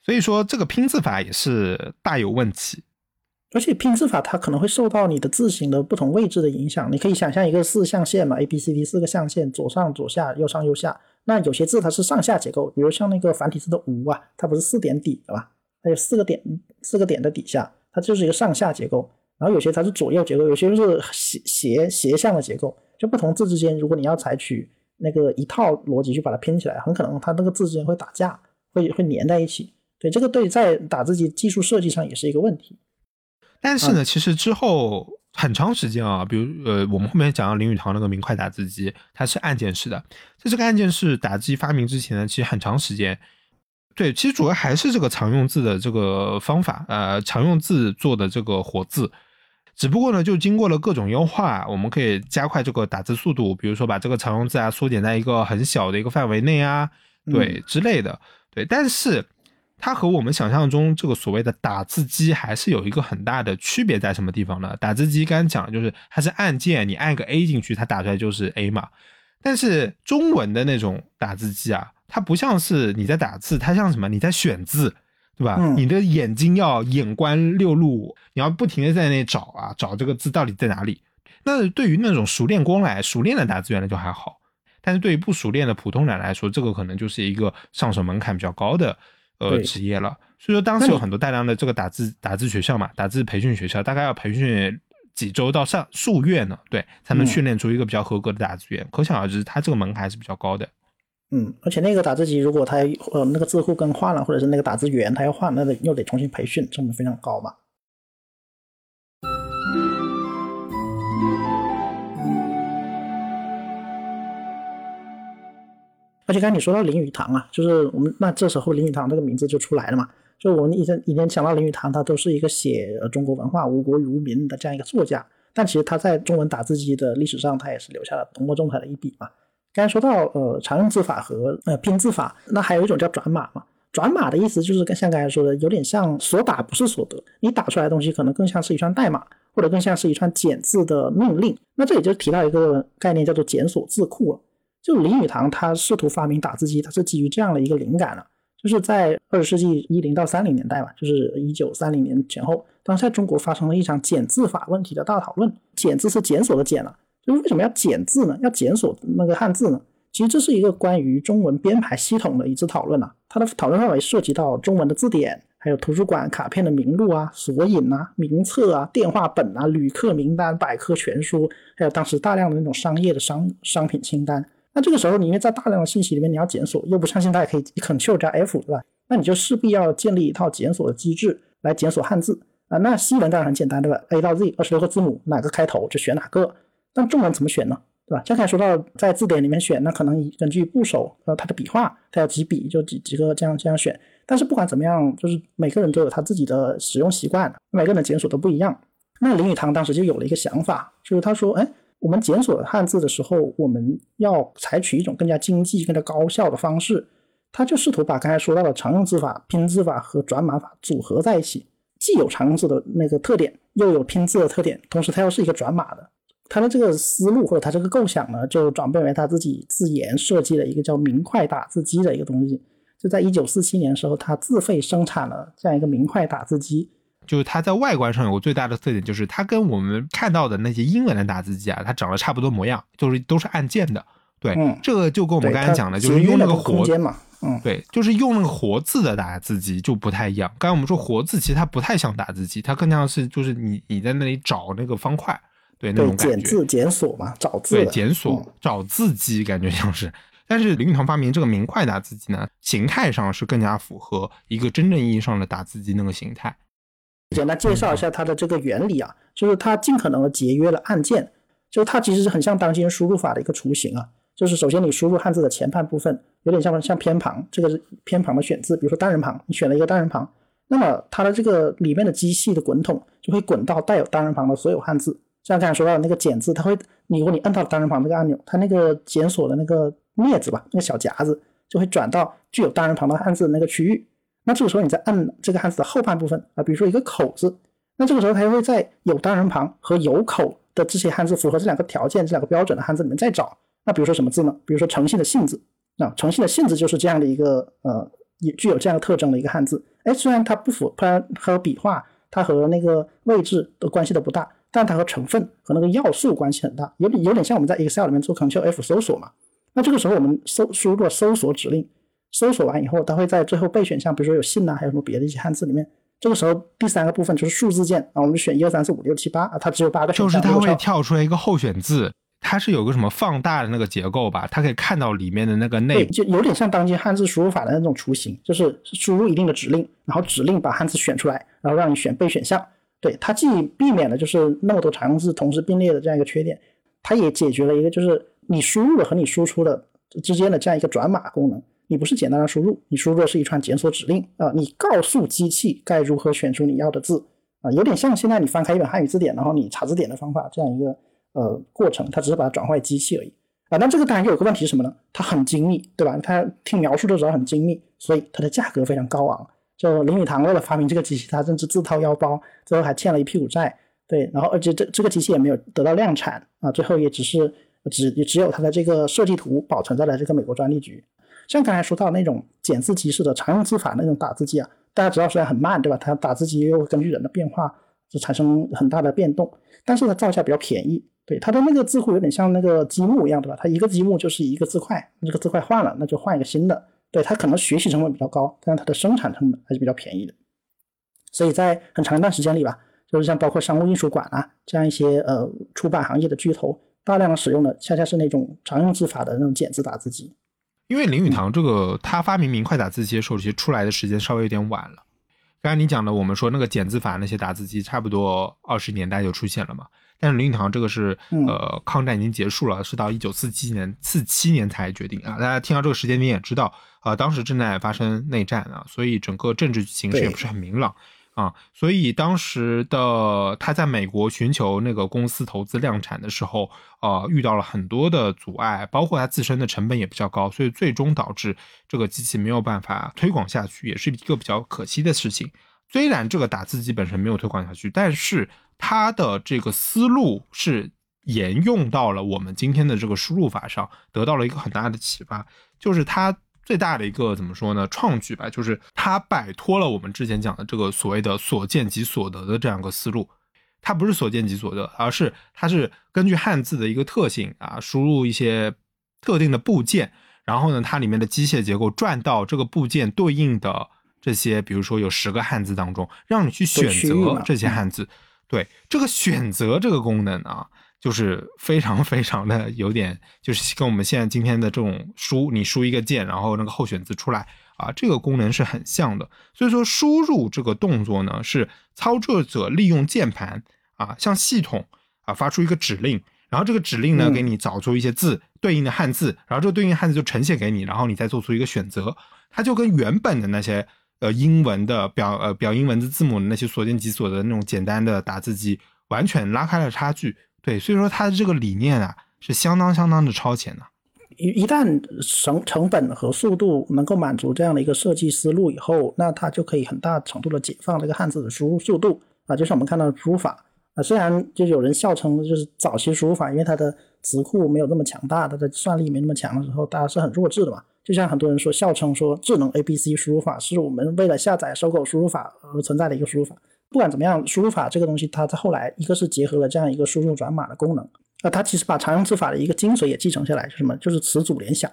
Speaker 2: 所以说这个拼字法也是大有问题。
Speaker 1: 而且拼字法它可能会受到你的字形的不同位置的影响。你可以想象一个四象限嘛，A B C D 四个象限，左上左下，右上右下。那有些字它是上下结构，比如像那个繁体字的“无”啊，它不是四点底的吧？它有四个点，四个点的底下，它就是一个上下结构。然后有些它是左右结构，有些就是斜斜斜向的结构。就不同字之间，如果你要采取那个一套逻辑去把它拼起来，很可能它那个字之间会打架，会会粘在一起。对，这个对在打字机技术设计上也是一个问题。
Speaker 2: 但是呢，其实之后。很长时间啊，比如呃，我们后面讲到林语堂那个明快打字机，它是按键式的。在这个按键式打字机发明之前呢，其实很长时间，对，其实主要还是这个常用字的这个方法，呃，常用字做的这个活字。只不过呢，就经过了各种优化，我们可以加快这个打字速度，比如说把这个常用字啊缩减在一个很小的一个范围内啊，对之类的，对，但是。它和我们想象中这个所谓的打字机还是有一个很大的区别，在什么地方呢？打字机刚刚讲就是它是按键，你按个 A 进去，它打出来就是 A 嘛。但是中文的那种打字机啊，它不像是你在打字，它像什么？你在选字，对吧？你的眼睛要眼观六路，你要不停的在那找啊，找这个字到底在哪里。那对于那种熟练工来，熟练的打字员来就还好，但是对于不熟练的普通人来说，这个可能就是一个上手门槛比较高的呃职业了。所以说当时有很多大量的这个打字打字学校嘛，打字培训学校，大概要培训。几周到上数月呢？对，才能训练出一个比较合格的打字员。可想而知，他这个门槛还是比较高的。
Speaker 1: 嗯，而且那个打字机，如果他呃那个字库更换了，或者是那个打字员他要换，那得又得重新培训，成本非常高嘛。而且刚才你说到林语堂啊，就是我们那这时候林语堂这个名字就出来了嘛。就我们以前以前讲到林语堂，他都是一个写中国文化、无国与无民的这样一个作家，但其实他在中文打字机的历史上，他也是留下了浓墨重彩的一笔嘛。刚才说到呃常用字法和呃拼字法，那还有一种叫转码嘛。转码的意思就是跟像刚才说的，有点像所打不是所得，你打出来的东西可能更像是一串代码，或者更像是一串简字的命令。那这里就提到一个概念，叫做检索字库了。就林语堂他试图发明打字机，他是基于这样的一个灵感了。就是在二十世纪一零到三零年代吧，就是一九三零年前后，当时在中国发生了一场减字法问题的大讨论。减字是检索的检了，就是为什么要减字呢？要检索那个汉字呢？其实这是一个关于中文编排系统的一次讨论啊。它的讨论范围涉及到中文的字典，还有图书馆卡片的名录啊、索引啊、名册啊、电话本啊、旅客名单、百科全书，还有当时大量的那种商业的商商品清单。那这个时候，你因为在大量的信息里面，你要检索，又不相信大家可以 Ctrl 加 F，对吧？那你就势必要建立一套检索的机制来检索汉字啊。那西文当然很简单，对吧？A 到 Z 二十六个字母，哪个开头就选哪个。但中文怎么选呢？对吧？刚才说到在字典里面选，那可能根据部首呃它的笔画，它要几笔就几几个这样这样选。但是不管怎么样，就是每个人都有他自己的使用习惯，每个人的检索都不一样。那林语堂当时就有了一个想法，就是他说，哎。我们检索汉字的时候，我们要采取一种更加经济、更加高效的方式。他就试图把刚才说到的常用字法、拼字法和转码法组合在一起，既有常用字的那个特点，又有拼字的特点，同时它又是一个转码的。他的这个思路或者他这个构想呢，就转变为他自己自研设计了一个叫明快打字机的一个东西。就在一九四七年的时候，他自费生产了这样一个明快打字机。
Speaker 2: 就是它在外观上有个最大的特点，就是它跟我们看到的那些英文的打字机啊，它长得差不多模样，就是都是按键的。对，这个就跟我们刚才讲的，就是用那个活
Speaker 1: 嘛，嗯，
Speaker 2: 对，就是用那个活字的打字机就不太一样。刚才我们说活字，其实它不太像打字机，它更像是就是你你在那里找那个方块，对那种感觉。
Speaker 1: 检字检索嘛，找字。
Speaker 2: 对，检索找字机感觉像是。<laughs> 但是林语堂发明这个明快打字机呢，形态上是更加符合一个真正意义上的打字机那个形态。
Speaker 1: 简单介绍一下它的这个原理啊，就是它尽可能的节约了按键，就是它其实是很像当今输入法的一个雏形啊。就是首先你输入汉字的前半部分，有点像像偏旁，这个是偏旁的选字，比如说单人旁，你选了一个单人旁，那么它的这个里面的机器的滚筒就会滚到带有单人旁的所有汉字。像刚才说到的那个减字，它会，你如果你按到单人旁这个按钮，它那个检索的那个镊子吧，那个小夹子就会转到具有单人旁的汉字的那个区域。那这个时候你再按这个汉字的后半部分啊，比如说一个口字，那这个时候它会在有单人旁和有口的这些汉字符合这两个条件、这两个标准的汉字里面再找。那比如说什么字呢？比如说诚信的信字，那诚信的信字就是这样的一个呃，也具有这样的特征的一个汉字。哎，虽然它不符，它和笔画、它和那个位置的关系都不大，但它和成分和那个要素关系很大，有点有点像我们在 Excel 里面做 Ctrl F 搜索嘛。那这个时候我们搜输入搜索指令。搜索完以后，它会在最后备选项，比如说有信呐，还有什么别的一些汉字里面。这个时候第三个部分就是数字键啊，我们就选一二三四五六七八啊，它只有八个选
Speaker 2: 项。就是它会跳出来一个候选字，它是有个什么放大的那个结构吧？它可以看到里面的那个内。
Speaker 1: 就有点像当今汉字输入法的那种雏形，就是输入一定的指令，然后指令把汉字选出来，然后让你选备选项。对，它既避免了就是那么多常用字同时并列的这样一个缺点，它也解决了一个就是你输入的和你输出的之间的这样一个转码功能。你不是简单的输入，你输入的是一串检索指令啊！你告诉机器该如何选出你要的字啊，有点像现在你翻开一本汉语字典，然后你查字典的方法这样一个呃过程，它只是把它转换为机器而已啊。那这个当然有个问题是什么呢？它很精密，对吧？它听描述的时候很精密，所以它的价格非常高昂。就林语堂为了发明这个机器，他甚至自掏腰包，最后还欠了一屁股债。对，然后而且这这个机器也没有得到量产啊，最后也只是只也只有它的这个设计图保存在了这个美国专利局。像刚才说到那种简字机式的常用字法那种打字机啊，大家知道虽然很慢，对吧？它打字机又根据人的变化就产生很大的变动，但是它造价比较便宜。对它的那个字库有点像那个积木一样，对吧？它一个积木就是一个字块，这个字块换了，那就换一个新的。对它可能学习成本比较高，但是它的生产成本还是比较便宜的。所以在很长一段时间里吧，就是像包括商务印书馆啊这样一些呃出版行业的巨头，大量的使用的恰恰是那种常用字法的那种简字打字机。
Speaker 2: 因为林语堂这个他发明明快打字机的时候，其实出来的时间稍微有点晚了。刚才你讲的，我们说那个简字法那些打字机，差不多二十年代就出现了嘛。但是林语堂这个是呃抗战已经结束了，是到一九四七年四七年才决定啊。大家听到这个时间你也知道啊，当时正在发生内战啊，所以整个政治形势也不是很明朗。啊，所以当时的他在美国寻求那个公司投资量产的时候，呃，遇到了很多的阻碍，包括他自身的成本也比较高，所以最终导致这个机器没有办法推广下去，也是一个比较可惜的事情。虽然这个打字机本身没有推广下去，但是他的这个思路是沿用到了我们今天的这个输入法上，得到了一个很大的启发，就是他。最大的一个怎么说呢？创举吧，就是它摆脱了我们之前讲的这个所谓的所见即所得的这样一个思路。它不是所见即所得，而是它是根据汉字的一个特性啊，输入一些特定的部件，然后呢，它里面的机械结构转到这个部件对应的这些，比如说有十个汉字当中，让你去选择这些汉字。对这个选择这个功能啊。就是非常非常的有点，就是跟我们现在今天的这种输，你输一个键，然后那个候选字出来啊，这个功能是很像的。所以说输入这个动作呢，是操作者利用键盘啊，向系统啊发出一个指令，然后这个指令呢给你找出一些字对应的汉字，然后这个对应汉字就呈现给你，然后你再做出一个选择。它就跟原本的那些呃英文的表呃表音文字字母的那些所见即所得的那种简单的打字机完全拉开了差距。对，所以说它的这个理念啊，是相当相当的超前的。
Speaker 1: 一一旦成成本和速度能够满足这样的一个设计思路以后，那它就可以很大程度的解放这个汉字的输入速度啊。就像我们看到的输入法啊，虽然就有人笑称就是早期输入法，因为它的词库没有那么强大，它的算力没那么强的时候，大家是很弱智的嘛。就像很多人说笑称说智能 A B C 输入法是我们为了下载搜狗输入法而存在的一个输入法。不管怎么样，输入法这个东西，它在后来一个是结合了这样一个输入转码的功能，那它其实把常用字法的一个精髓也继承下来，是什么？就是词组联想。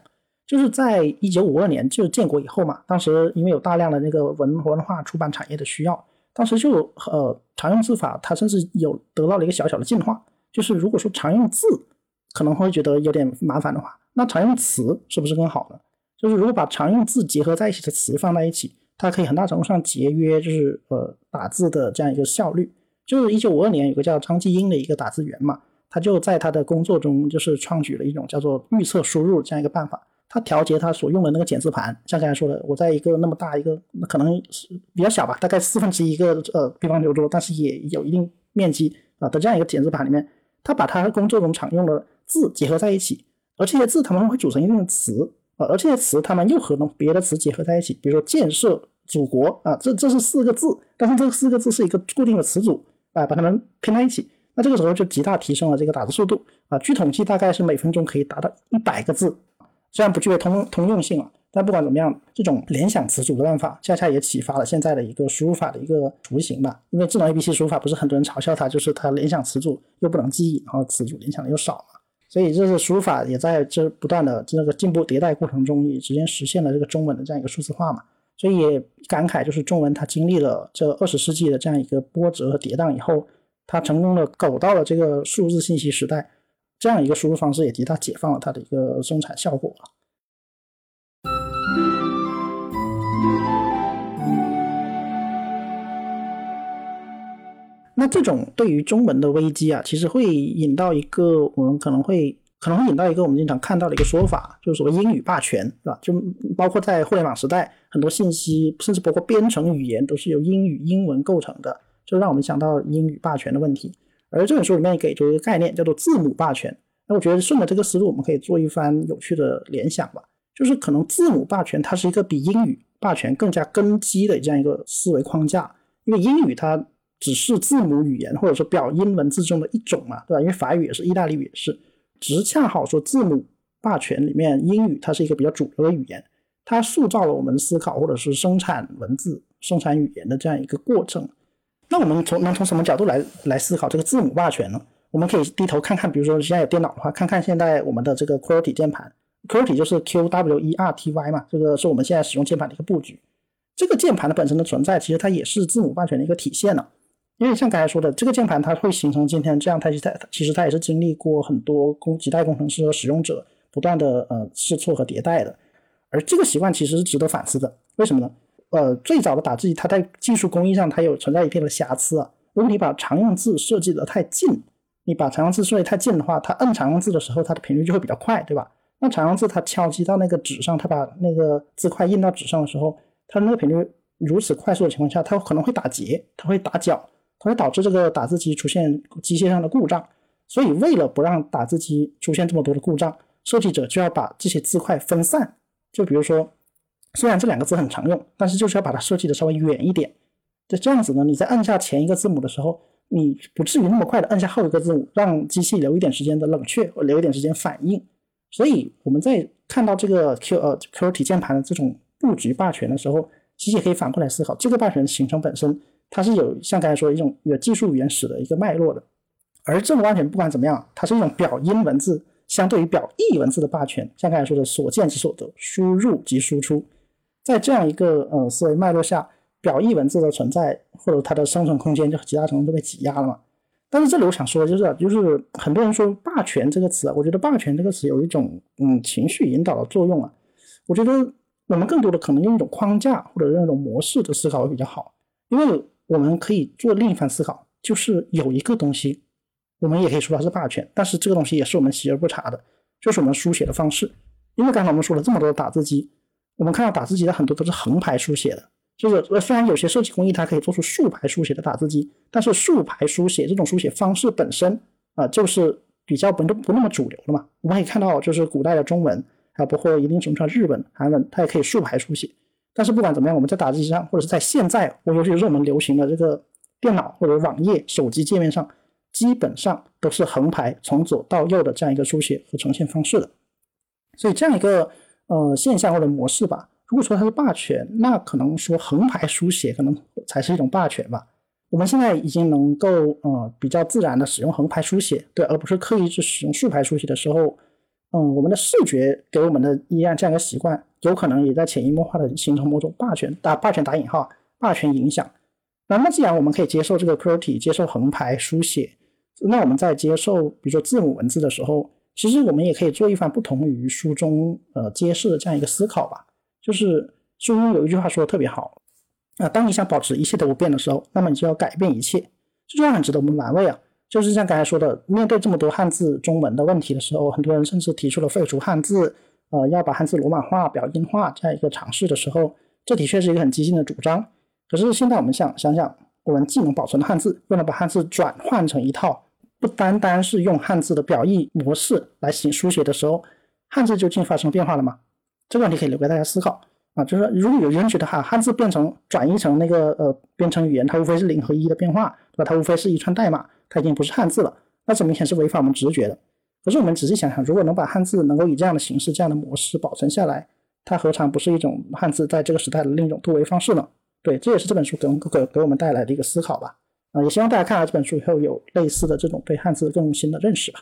Speaker 1: 就是在一九五二年，就是建国以后嘛，当时因为有大量的那个文文化出版产业的需要，当时就呃常用字法它甚至有得到了一个小小的进化，就是如果说常用字可能会觉得有点麻烦的话，那常用词是不是更好呢？就是如果把常用字结合在一起的词放在一起。它可以很大程度上节约，就是呃打字的这样一个效率。就是一九五二年有个叫张继英的一个打字员嘛，他就在他的工作中就是创举了一种叫做预测输入这样一个办法。他调节他所用的那个检字盘，像刚才说的，我在一个那么大一个，那可能是比较小吧，大概四分之一个呃乒乓球桌，但是也有一定面积啊的这样一个检字盘里面，他把他工作中常用的字结合在一起，而这些字他们会组成一定的词。啊，而这些词它们又和别的词结合在一起，比如说建设祖国啊，这这是四个字，但是这四个字是一个固定的词组啊，把它们拼在一起，那这个时候就极大提升了这个打字速度啊。据统计，大概是每分钟可以达到一百个字，虽然不具备通通用性啊，但不管怎么样，这种联想词组的办法，恰恰也启发了现在的一个输入法的一个雏形吧。因为智能 A B C 输入法不是很多人嘲笑它，就是它联想词组又不能记忆，然后词组联想的又少嘛。所以，这是输入法也在这不断的这个进步迭代过程中，也直接实现了这个中文的这样一个数字化嘛。所以也感慨，就是中文它经历了这二十世纪的这样一个波折和跌宕以后，它成功的走到了这个数字信息时代，这样一个输入方式也极大解放了它的一个生产效果。那这种对于中文的危机啊，其实会引到一个我们可能会可能会引到一个我们经常看到的一个说法，就是所谓英语霸权，是吧？就包括在互联网时代，很多信息甚至包括编程语言都是由英语英文构成的，就让我们想到英语霸权的问题。而这本书里面给出一个概念，叫做字母霸权。那我觉得顺着这个思路，我们可以做一番有趣的联想吧。就是可能字母霸权它是一个比英语霸权更加根基的这样一个思维框架，因为英语它。只是字母语言或者说表音文字中的一种嘛，对吧？因为法语也是，意大利语也是。只是恰好说字母霸权里面，英语它是一个比较主流的语言，它塑造了我们思考或者是生产文字、生产语言的这样一个过程。那我们从能从什么角度来来思考这个字母霸权呢？我们可以低头看看，比如说现在有电脑的话，看看现在我们的这个 QWERTY 键盘，QWERTY 就是 Q W E R T Y 嘛，这个是我们现在使用键盘的一个布局。这个键盘的本身的存在，其实它也是字母霸权的一个体现呢。因为像刚才说的，这个键盘它会形成今天这样，它其实它其实它也是经历过很多工几代工程师和使用者不断的呃试错和迭代的。而这个习惯其实是值得反思的。为什么呢？呃，最早的打字机它在技术工艺上它有存在一定的瑕疵啊。如果你把常用字设计的太近，你把常用字设计太近的话，它摁常用字的时候它的频率就会比较快，对吧？那常用字它敲击到那个纸上，它把那个字块印到纸上的时候，它那个频率如此快速的情况下，它可能会打结，它会打角。它会导致这个打字机出现机械上的故障，所以为了不让打字机出现这么多的故障，设计者就要把这些字块分散。就比如说，虽然这两个字很常用，但是就是要把它设计的稍微远一点。就这样子呢，你在按下前一个字母的时候，你不至于那么快的按下后一个字母，让机器留一点时间的冷却，留一点时间反应。所以我们在看到这个 Q 呃 Q 体键盘的这种布局霸权的时候，其实也可以反过来思考，这个霸权形成本身。它是有像刚才说的一种有技术原始的一个脉络的，而这种霸权不管怎么样，它是一种表音文字相对于表意文字的霸权。像刚才说的所见即所得，输入即输出，在这样一个呃思维脉络下，表意文字的存在或者它的生存空间就极大程度都被挤压了嘛。但是这里我想说的就是，就是很多人说霸权这个词，我觉得霸权这个词有一种嗯情绪引导的作用啊。我觉得我们更多的可能用一种框架或者用一种模式的思考会比较好，因为。我们可以做另一番思考，就是有一个东西，我们也可以说它是霸权，但是这个东西也是我们习而不察的，就是我们书写的方式。因为刚才我们说了这么多的打字机，我们看到打字机的很多都是横排书写的，就是虽然有些设计工艺它可以做出竖排书写的打字机，但是竖排书写这种书写方式本身啊，就是比较不不那么主流的嘛。我们可以看到，就是古代的中文，还包括一定程度上日本、韩文，它也可以竖排书写。但是不管怎么样，我们在打字机上，或者是在现在，我尤其是我们流行的这个电脑或者网页、手机界面上，基本上都是横排从左到右的这样一个书写和呈现方式的。所以这样一个呃现象或者模式吧，如果说它是霸权，那可能说横排书写可能才是一种霸权吧。我们现在已经能够呃比较自然的使用横排书写，对，而不是刻意去使用竖排书写的时候。嗯，我们的视觉给我们的依然这样一个习惯，有可能也在潜移默化的形成某种霸权打霸权打引号霸权影响。那么既然我们可以接受这个 q r t y 接受横排书写，那我们在接受比如说字母文字的时候，其实我们也可以做一番不同于书中呃揭示的这样一个思考吧。就是书中有一句话说的特别好，啊，当你想保持一切都不变的时候，那么你就要改变一切。这句话很值得我们玩味啊。就是像刚才说的，面对这么多汉字中文的问题的时候，很多人甚至提出了废除汉字，呃，要把汉字罗马化、表音化这样一个尝试的时候，这的确是一个很激进的主张。可是现在我们想想想，我们既能保存汉字，又能把汉字转换成一套不单单是用汉字的表意模式来写书写的时候，汉字究竟发生变化了吗？这个问题可以留给大家思考啊。就是说，如果有人觉得哈，汉字变成转译成那个呃编程语言，它无非是零和一的变化，对吧？它无非是一串代码。它已经不是汉字了，那这明显是违反我们直觉的。可是我们仔细想想，如果能把汉字能够以这样的形式、这样的模式保存下来，它何尝不是一种汉字在这个时代的另一种突围方式呢？对，这也是这本书给给给我们带来的一个思考吧。啊，也希望大家看了这本书以后有类似的这种对汉字更新的认识吧。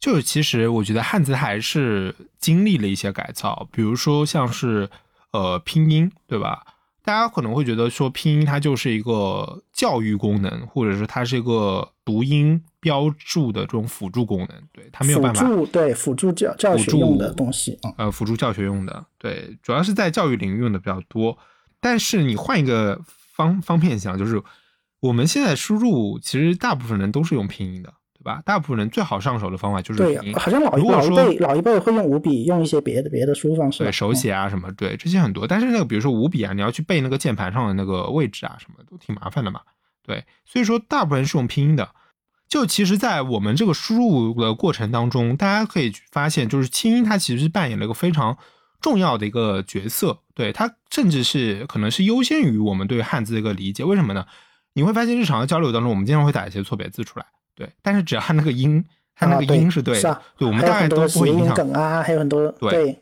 Speaker 2: 就是其实我觉得汉字还是经历了一些改造，比如说像是呃拼音，对吧？大家可能会觉得说拼音它就是一个教育功能，或者是它是一个读音标注的这种辅助功能，对它没有办法。
Speaker 1: 辅助对辅助教教学用的东西，
Speaker 2: 呃，辅助教学用的，对，主要是在教育领域用的比较多。但是你换一个方方面想，就是我们现在输入，其实大部分人都是用拼音的。吧，大部分人最好上手的方法就是
Speaker 1: 对，好像老一老一辈老一辈会用五笔，用一些别的别的输入方式，
Speaker 2: 对手写啊什么，对这些很多。但是那个比如说五笔啊，你要去背那个键盘上的那个位置啊，什么都挺麻烦的嘛。对，所以说大部分人是用拼音的。就其实，在我们这个输入的过程当中，大家可以发现，就是清音它其实是扮演了一个非常重要的一个角色。对它，甚至是可能是优先于我们对汉字的一个理解。为什么呢？你会发现日常的交流当中，我们经常会打一些错别字出来。对，但是只要那个音它那个音
Speaker 1: 是
Speaker 2: 对，
Speaker 1: 的啊，
Speaker 2: 对，我们大概都不会影响
Speaker 1: 梗啊，还有很多对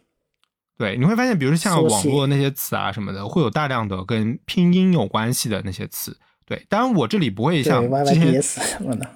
Speaker 2: 对，你会发现，比如说像网络那些词啊什么的，会有大量的跟拼音有关系的那些词。对，当然我这里不会像之前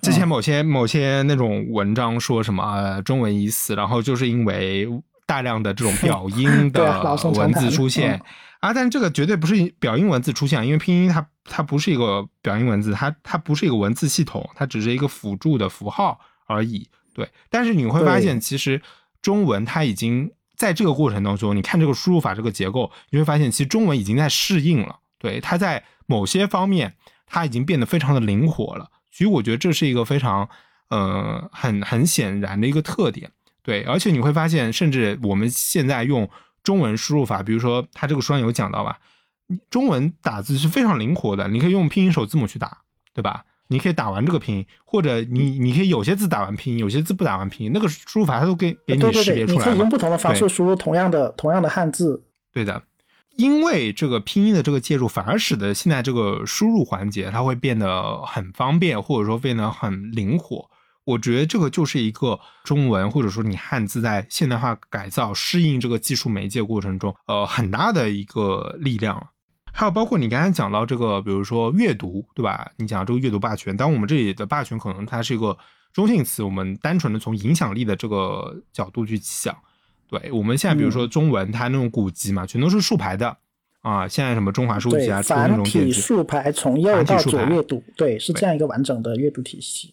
Speaker 2: 之前某些某些那种文章说什么啊，中文已死，然后就是因为大量的这种表 <laughs> 音的文字出现啊，但是这个绝对不是表音文字出现，因为拼音它它不是一个表音文字，它它不是一个文字系统，它只是一个辅助的符号而已。对，但是你会发现，其实中文它已经在这个过程当中，你看这个输入法这个结构，你会发现其实中文已经在适应了。对，它在某些方面。它已经变得非常的灵活了，所以我觉得这是一个非常，呃，很很显然的一个特点。对，而且你会发现，甚至我们现在用中文输入法，比如说它这个书上有讲到吧，中文打字是非常灵活的，你可以用拼音首字母去打，对吧？你可以打完这个拼音，或者你你可以有些字打完拼音，有些字不打完拼音，那个输入法它都给给你识别出来。
Speaker 1: 你可以用不同的方式输入同样的同样的汉字。
Speaker 2: 对的。因为这个拼音的这个介入，反而使得现在这个输入环节它会变得很方便，或者说变得很灵活。我觉得这个就是一个中文或者说你汉字在现代化改造、适应这个技术媒介过程中，呃，很大的一个力量。还有包括你刚才讲到这个，比如说阅读，对吧？你讲这个阅读霸权，当我们这里的霸权可能它是一个中性词，我们单纯的从影响力的这个角度去想。对，我们现在比如说中文，它那种古籍嘛，全都是竖排的啊。现在什么中华书籍啊，
Speaker 1: 繁体竖排从右到左阅读，对，是这样一个完整的阅读体系。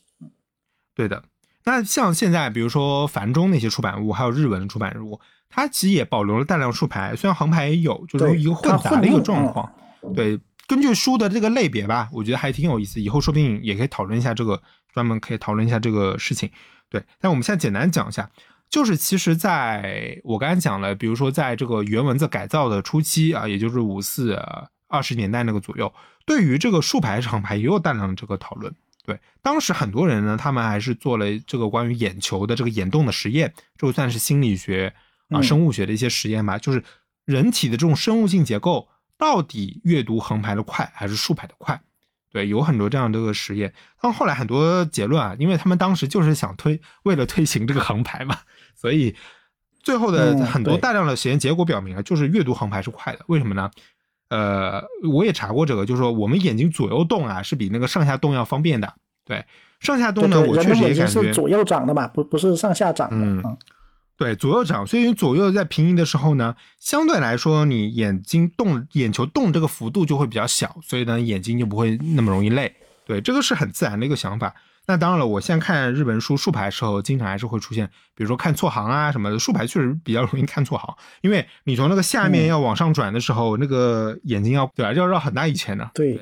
Speaker 2: 对的。那像现在比如说繁中那些出版物，还有日文的出版物，它其实也保留了大量竖排，虽然横排也有，就是一个混杂的一个状况。对，根据书的这个类别吧，我觉得还挺有意思。以后说不定也可以讨论一下这个，专门可以讨论一下这个事情。对，但我们现在简单讲一下。就是其实，在我刚才讲了，比如说在这个原文字改造的初期啊，也就是五四二十年代那个左右，对于这个竖排长排也有大量的这个讨论。对，当时很多人呢，他们还是做了这个关于眼球的这个眼动的实验，就算是心理学啊、生物学的一些实验吧。就是人体的这种生物性结构，到底阅读横排的快还是竖排的快？对，有很多这样的个实验，但后来很多结论啊，因为他们当时就是想推，为了推行这个横排嘛。所以，最后的很多大量的实验结果表明啊，就是阅读横排是快的。为什么呢？呃，我也查过这个，就是说我们眼睛左右动啊，是比那个上下动要方便的。对，上下动呢，我确实也感觉
Speaker 1: 左右长的嘛，不不是上下长的。
Speaker 2: 嗯，对，左右长，所以左右在平移的时候呢，相对来说你眼睛动、眼球动这个幅度就会比较小，所以呢眼睛就不会那么容易累。对，这个是很自然的一个想法。那当然了，我现在看日本书竖排的时候，经常还是会出现，比如说看错行啊什么的。竖排确实比较容易看错行，因为你从那个下面要往上转的时候，那个眼睛要对吧，要绕很大一圈的。
Speaker 1: 对，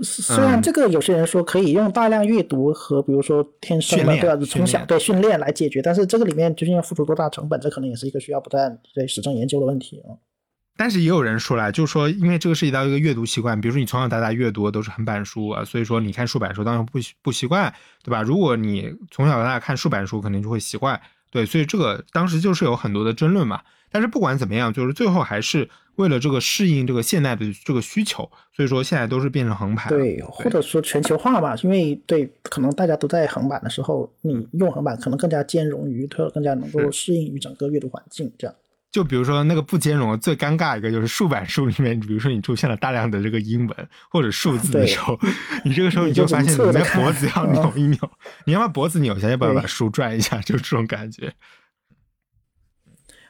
Speaker 1: 虽然这个有些人说可以用大量阅读和比如说天生的对吧，从小对训练来解决，但是这个里面究竟要付出多大成本，这可能也是一个需要不断对实证研究的问题啊。
Speaker 2: 但是也有人说了，就是说，因为这个涉及到一个阅读习惯，比如说你从小到大阅读都是横版书啊，所以说你看竖版书当然不不习惯，对吧？如果你从小到大看竖版书，肯定就会习惯，对，所以这个当时就是有很多的争论嘛。但是不管怎么样，就是最后还是为了这个适应这个现代的这个需求，所以说现在都是变成横版，
Speaker 1: 对，或者说全球化吧，因为对，可能大家都在横版的时候，你用横版可能更加兼容于，它更加能够适应于整个阅读环境，这样。
Speaker 2: 就比如说那个不兼容，最尴尬一个就是竖版书里面，比如说你出现了大量的这个英文或者数字的时候，你这个时候你就发现你的脖子要扭一扭，你要把脖子扭一下，要不要把书转一下，就这种感觉。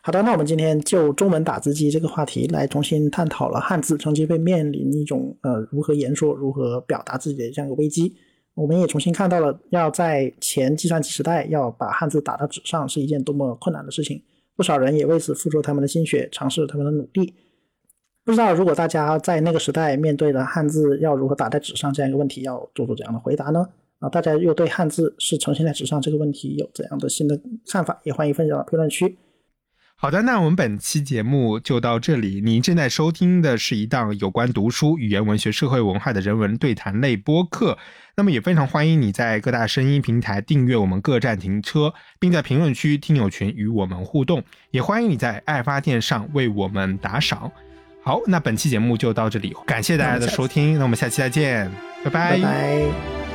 Speaker 1: 好的，那我们今天就中文打字机这个话题来重新探讨了汉字曾经被面临一种呃如何言说、如何表达自己的这样一个危机。我们也重新看到了要在前计算机时代要把汉字打到纸上是一件多么困难的事情。不少人也为此付出他们的心血，尝试他们的努力。不知道如果大家在那个时代面对了汉字要如何打在纸上这样一个问题，要做出怎样的回答呢？啊，大家又对汉字是呈现在纸上这个问题有怎样的新的看法？也欢迎分享到评论区。
Speaker 2: 好的，那我们本期节目就到这里。您正在收听的是一档有关读书、语言文学、社会文化的人文对谈类播客。那么也非常欢迎你在各大声音平台订阅我们各站停车，并在评论区、听友群与我们互动。也欢迎你在爱发电上为我们打赏。好，那本期节目就到这里，感谢大家的收听。那我们下期再见，拜
Speaker 1: 拜。